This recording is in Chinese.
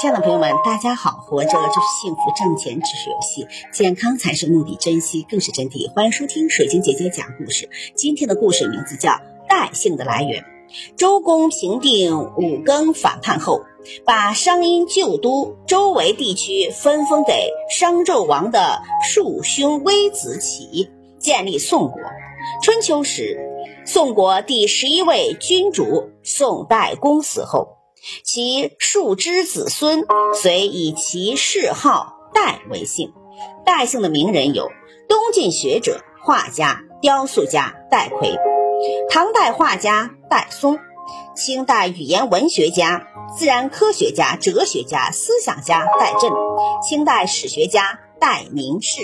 亲爱的朋友们，大家好！活着就是幸福，挣钱只是游戏，健康才是目的，珍惜更是真谛。欢迎收听水晶姐姐讲故事。今天的故事名字叫《代姓的来源》。周公平定五更反叛后，把商殷旧都周围地区分封给商纣王的庶兄微子启，建立宋国。春秋时，宋国第十一位君主宋代公死后。其庶之子孙遂以其谥号代为姓。代姓的名人有东晋学者、画家、雕塑家戴逵，唐代画家戴嵩，清代语言文学家、自然科学家、哲学家、思想家戴震，清代史学家戴名士。